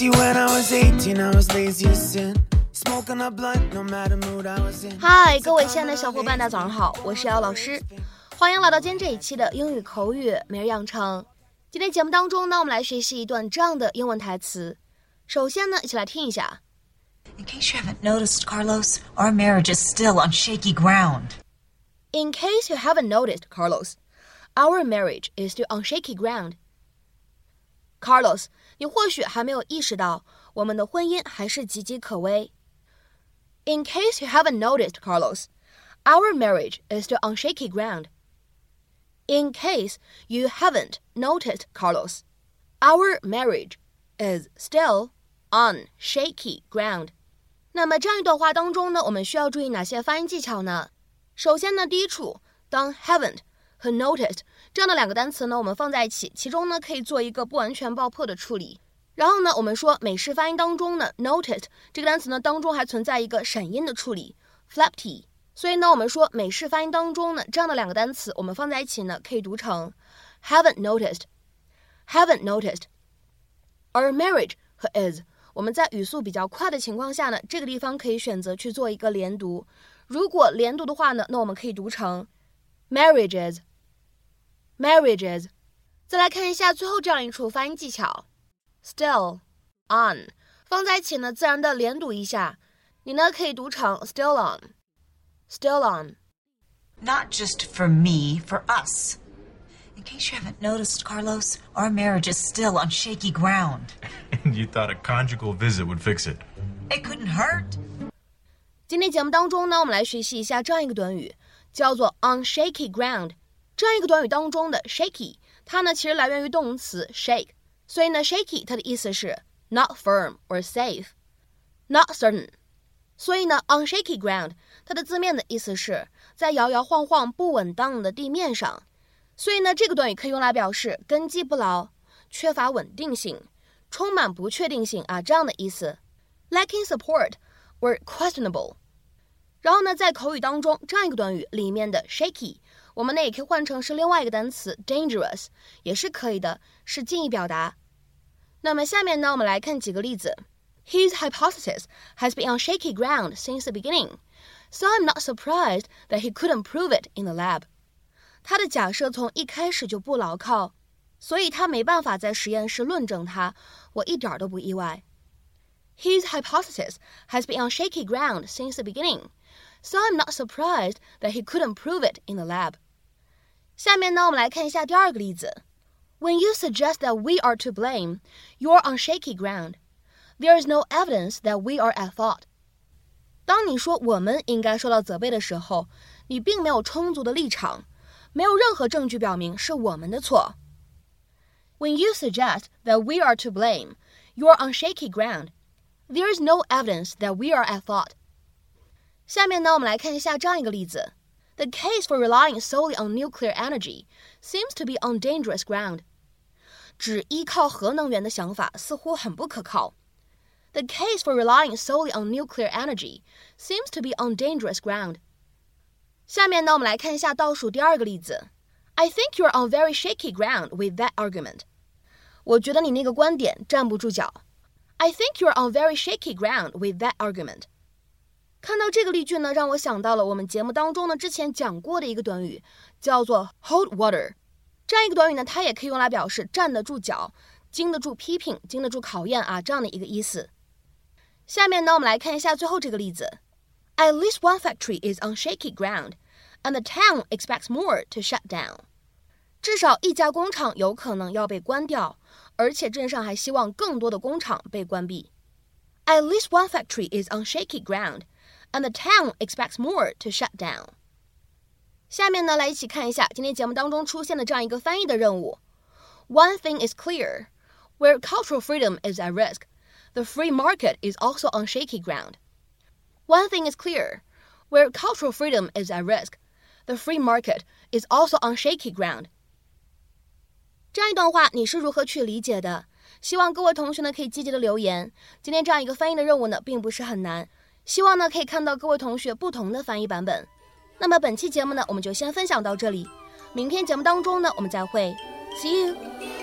See, when I was 18, I was lazy as sin. Smoking a blunt, no matter mood I was in. 嗨，各位亲爱的小伙伴，大家早上好，我是姚老师，欢迎来到今天这一期的英语口语每日养成。今天节目当中呢，我们来学习一段这样的英文台词。首先呢，一起来听一下。 In case you haven't noticed, Carlos, our marriage is still on shaky ground. In case you haven't noticed, Carlos, our marriage is still on shaky ground. Carlos， 你或许还没有意识到，我们的婚姻还是岌岌可危。In case you haven't noticed, Carlos, our marriage is still on shaky ground. In case you haven't noticed, Carlos, our marriage is still on shaky ground. 那么这样一段话当中呢，我们需要注意哪些发音技巧呢？首先呢，第一处，当 haven't 和 noticed 这样的两个单词呢，我们放在一起，其中呢可以做一个不完全爆破的处理。然后呢，我们说美式发音当中呢，noticed 这个单词呢当中还存在一个闪音的处理，flap t。所以呢，我们说美式发音当中呢，这样的两个单词我们放在一起呢，可以读成 haven't noticed，haven't noticed。而 marriage 和 is，我们在语速比较快的情况下呢，这个地方可以选择去做一个连读。如果连读的话呢，那我们可以读成 marriages，marriages。再来看一下最后这样一处发音技巧，still on，放在一起呢，自然的连读一下。你呢可以读成 still on，still on。 Not just for me, for us. In case you haven't noticed, Carlos, our marriage is still on shaky ground. And you thought a conjugal visit would fix it. It couldn't hurt. 今天节目当中呢，我们来学习一下这样一个短语， 叫做 on shaky ground。这样一个短语当中的 shaky，它呢其实来源于动词 shake，所以呢 shaky 它的意思是 not firm or safe，not certain。所以呢 on shaky ground 它的字面的意思是在摇摇晃晃、不稳当的地面上。所以呢这个短语可以用来表示根基不牢、缺乏稳定性、充满不确定性啊这样的意思。Lacking support or questionable。然后呢，在口语当中，这样一个短语里面的 shaky，我们呢也可以换成是另外一个单词 dangerous，也是可以的，是近义表达。那么下面呢，我们来看几个例子。His hypothesis has been on shaky ground since the beginning, so I'm not surprised that he couldn't prove it in the lab. 他的假设从一开始就不牢靠，所以他没办法在实验室论证它，我一点都不意外。His hypothesis has been on shaky ground since the beginning, so I'm not surprised that he couldn't prove it in the lab. 下面呢，我们来看一下第二个例子。When you suggest that we are to blame, you're on shaky ground. There is no evidence that we are at fault. 当你说我们应该受到责备的时候，你并没有充足的立场，没有任何证据表明是我们的错。When you suggest that we are to blame, you're on shaky ground. There is no evidence that we are at fault. 下面呢，我们来看一下这样一个例子：The case for relying solely on nuclear energy seems to be on dangerous ground. 只依靠核能源的想法似乎很不可靠。The case for relying solely on nuclear energy seems to be on dangerous ground. 下面呢，我们来看一下倒数第二个例子：I think you're on very shaky ground with that argument. 我觉得你那个观点站不住脚。I think you're on very shaky ground with that argument. 看到这个例句呢，让我想到了我们节目当中呢之前讲过的一个短语，叫做 hold water。这样一个短语呢，它也可以用来表示站得住脚、经得住批评、经得住考验啊这样的一个意思。下面呢，我们来看一下最后这个例子：At least one factory is on shaky ground, and the town expects more to shut down. 至少一家工厂有可能要被关掉，而且镇上还希望更多的工厂被关闭。At least one factory is on shaky ground, and the town expects more to shut down. 下面呢，来一起看一下今天节目当中出现的这样一个翻译的任务。One thing is clear: where cultural freedom is at risk, the free market is also on shaky ground. One thing is clear: where cultural freedom is at risk, the free market is also on shaky ground. 这样一段话你是如何去理解的？希望各位同学呢可以积极的留言。今天这样一个翻译的任务呢，并不是很难， 希望呢可以看到各位同学不同的翻译版本。那么本期节目呢，我们就先分享到这里。明天节目当中呢，我们再会，See you。